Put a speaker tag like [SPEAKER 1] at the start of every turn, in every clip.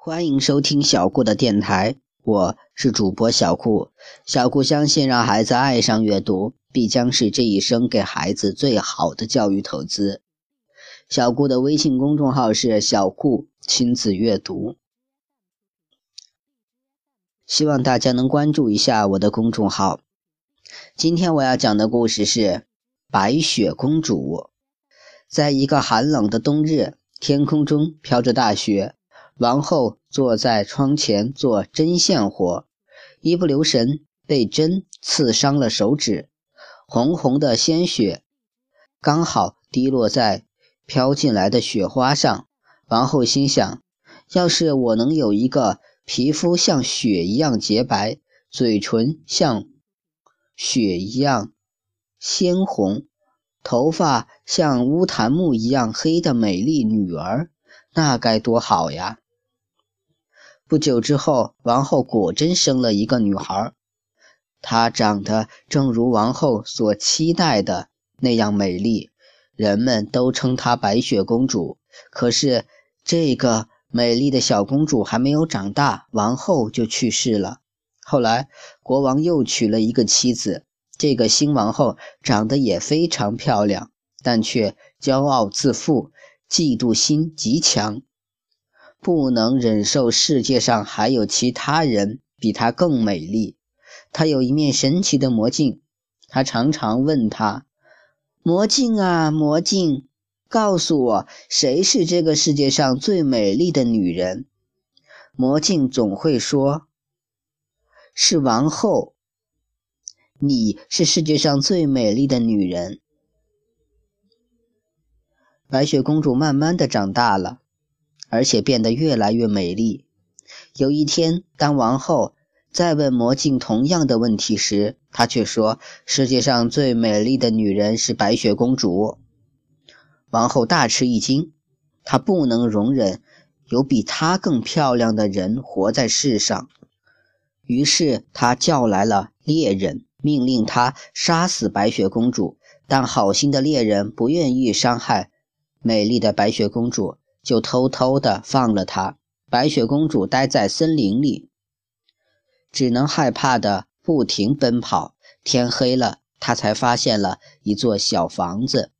[SPEAKER 1] 欢迎收听小顾的电台，我是主播小顾。小顾相信，让孩子爱上阅读，必将是这一生给孩子最好的教育投资。小顾的微信公众号是“小顾亲子阅读”，希望大家能关注一下我的公众号。今天我要讲的故事是《白雪公主》。在一个寒冷的冬日，天空中飘着大雪。王后坐在窗前做针线活，一不留神被针刺伤了手指，红红的鲜血刚好滴落在飘进来的雪花上。王后心想：要是我能有一个皮肤像雪一样洁白，嘴唇像雪一样鲜红，头发像乌檀木一样黑的美丽女儿，那该多好呀！不久之后，王后果真生了一个女孩，她长得正如王后所期待的那样美丽，人们都称她白雪公主。可是，这个美丽的小公主还没有长大，王后就去世了。后来，国王又娶了一个妻子，这个新王后长得也非常漂亮，但却骄傲自负，嫉妒心极强。不能忍受世界上还有其他人比她更美丽。她有一面神奇的魔镜，她常常问他：“魔镜啊，魔镜，告诉我谁是这个世界上最美丽的女人？”魔镜总会说：“是王后，你是世界上最美丽的女人。”白雪公主慢慢的长大了。而且变得越来越美丽。有一天，当王后再问魔镜同样的问题时，她却说：“世界上最美丽的女人是白雪公主。”王后大吃一惊，她不能容忍有比她更漂亮的人活在世上。于是，她叫来了猎人，命令他杀死白雪公主。但好心的猎人不愿意伤害美丽的白雪公主。就偷偷的放了她。白雪公主待在森林里，只能害怕的不停奔跑。天黑了，她才发现了一座小房子，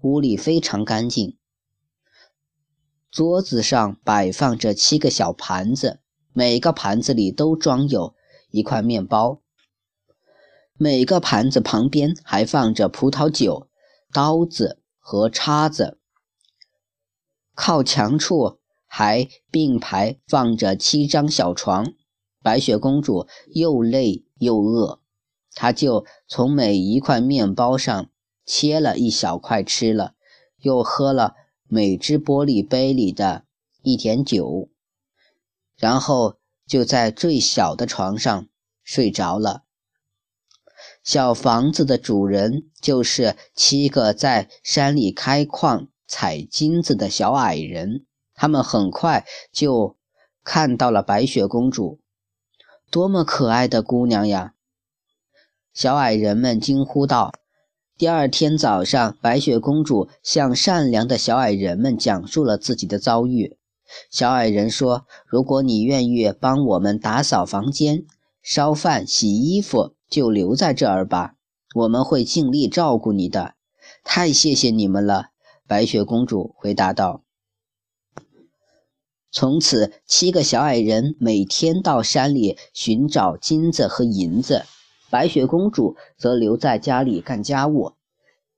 [SPEAKER 1] 屋里非常干净。桌子上摆放着七个小盘子，每个盘子里都装有一块面包。每个盘子旁边还放着葡萄酒、刀子和叉子。靠墙处还并排放着七张小床，白雪公主又累又饿，她就从每一块面包上切了一小块吃了，又喝了每只玻璃杯里的一点酒，然后就在最小的床上睡着了。小房子的主人就是七个在山里开矿。采金子的小矮人，他们很快就看到了白雪公主，多么可爱的姑娘呀！小矮人们惊呼道。第二天早上，白雪公主向善良的小矮人们讲述了自己的遭遇。小矮人说：“如果你愿意帮我们打扫房间、烧饭、洗衣服，就留在这儿吧，我们会尽力照顾你的。”太谢谢你们了。白雪公主回答道：“从此，七个小矮人每天到山里寻找金子和银子，白雪公主则留在家里干家务。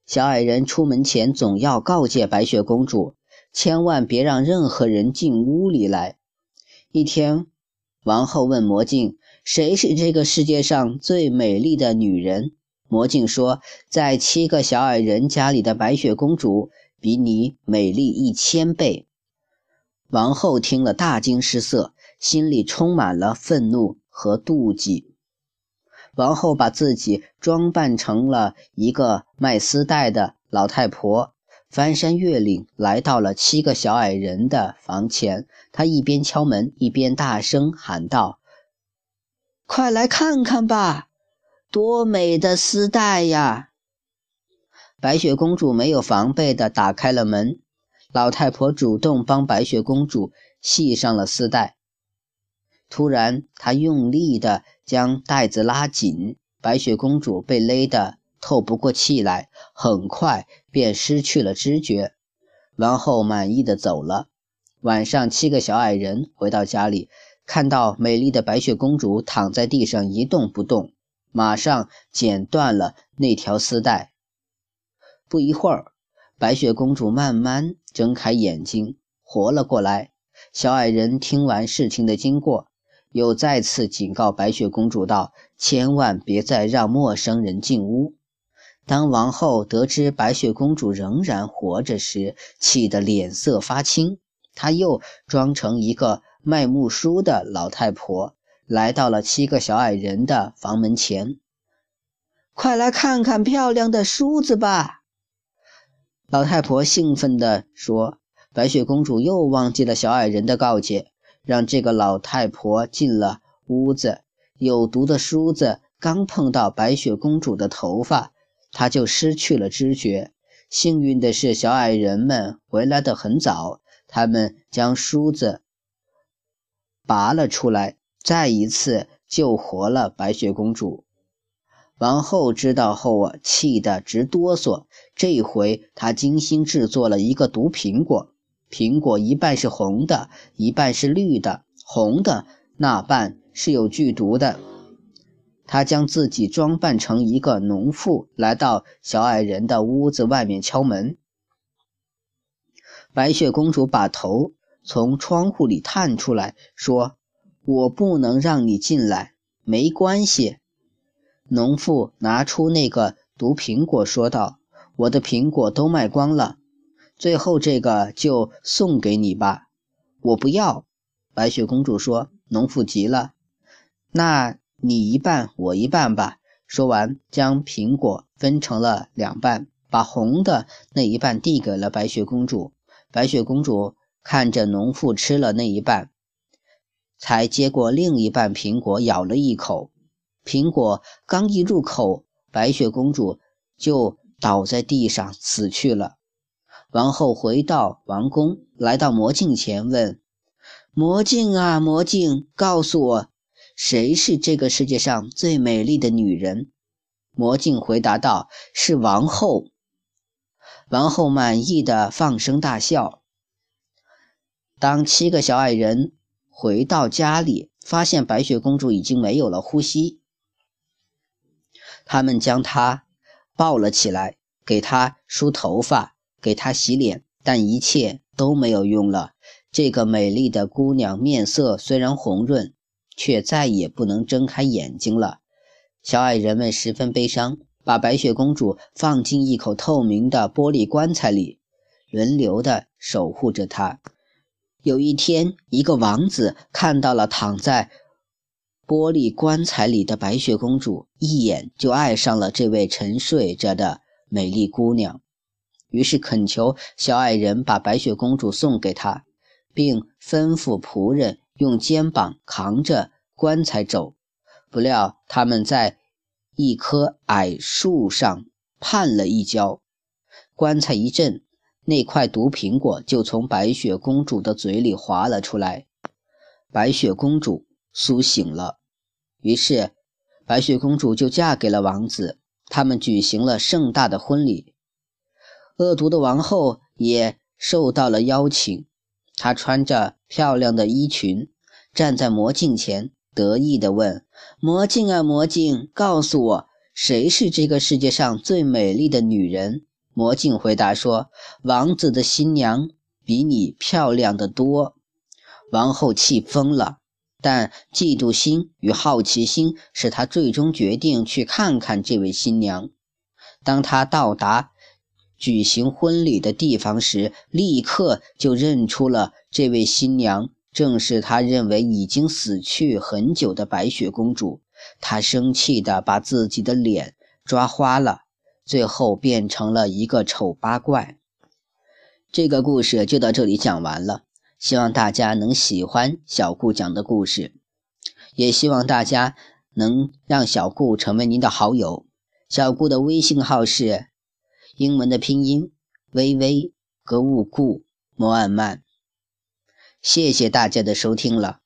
[SPEAKER 1] 小矮人出门前总要告诫白雪公主，千万别让任何人进屋里来。一天，王后问魔镜：‘谁是这个世界上最美丽的女人？’魔镜说：‘在七个小矮人家里的白雪公主。’”比你美丽一千倍。王后听了大惊失色，心里充满了愤怒和妒忌。王后把自己装扮成了一个卖丝带的老太婆，翻山越岭来到了七个小矮人的房前。她一边敲门，一边大声喊道：“快来看看吧，多美的丝带呀！”白雪公主没有防备地打开了门，老太婆主动帮白雪公主系上了丝带。突然，她用力地将带子拉紧，白雪公主被勒得透不过气来，很快便失去了知觉。王后满意的走了。晚上，七个小矮人回到家里，看到美丽的白雪公主躺在地上一动不动，马上剪断了那条丝带。不一会儿，白雪公主慢慢睁开眼睛，活了过来。小矮人听完事情的经过，又再次警告白雪公主道：“千万别再让陌生人进屋。”当王后得知白雪公主仍然活着时，气得脸色发青。她又装成一个卖木梳的老太婆，来到了七个小矮人的房门前。“快来看看漂亮的梳子吧！”老太婆兴奋地说。白雪公主又忘记了小矮人的告诫，让这个老太婆进了屋子。有毒的梳子刚碰到白雪公主的头发。她就失去了知觉。幸运的是，小矮人们回来的很早，他们将梳子拔了出来，再一次救活了白雪公主。王后知道后啊，气得直哆嗦。这回她精心制作了一个毒苹果，苹果一半是红的，一半是绿的，红的那半是有剧毒的。他将自己装扮成一个农妇，来到小矮人的屋子外面敲门。白雪公主把头从窗户里探出来，说：“我不能让你进来。”没关系。农妇拿出那个毒苹果，说道：“我的苹果都卖光了，最后这个就送给你吧。”我不要。白雪公主说。农妇急了：“那……”你一半，我一半吧。说完，将苹果分成了两半，把红的那一半递给了白雪公主。白雪公主看着农妇吃了那一半，才接过另一半苹果，咬了一口。苹果刚一入口，白雪公主就倒在地上死去了。王后回到王宫，来到魔镜前，问：“魔镜啊，魔镜，告诉我。”谁是这个世界上最美丽的女人？魔镜回答道：“是王后。”王后满意的放声大笑。当七个小矮人回到家里，发现白雪公主已经没有了呼吸，他们将她抱了起来，给她梳头发，给她洗脸，但一切都没有用了。这个美丽的姑娘面色虽然红润。却再也不能睁开眼睛了。小矮人们十分悲伤，把白雪公主放进一口透明的玻璃棺材里，轮流的守护着她。有一天，一个王子看到了躺在玻璃棺材里的白雪公主，一眼就爱上了这位沉睡着的美丽姑娘，于是恳求小矮人把白雪公主送给她，并吩咐仆人。用肩膀扛着棺材走，不料他们在一棵矮树上绊了一跤，棺材一震，那块毒苹果就从白雪公主的嘴里滑了出来。白雪公主苏醒了，于是白雪公主就嫁给了王子，他们举行了盛大的婚礼。恶毒的王后也受到了邀请。她穿着漂亮的衣裙，站在魔镜前，得意地问：“魔镜啊，魔镜，告诉我，谁是这个世界上最美丽的女人？”魔镜回答说：“王子的新娘比你漂亮的多。”王后气疯了，但嫉妒心与好奇心使他最终决定去看看这位新娘。当他到达，举行婚礼的地方时，立刻就认出了这位新娘，正是他认为已经死去很久的白雪公主。他生气地把自己的脸抓花了，最后变成了一个丑八怪。这个故事就到这里讲完了，希望大家能喜欢小顾讲的故事，也希望大家能让小顾成为您的好友。小顾的微信号是。英文的拼音：微微格物顾。摩尔曼。谢谢大家的收听了。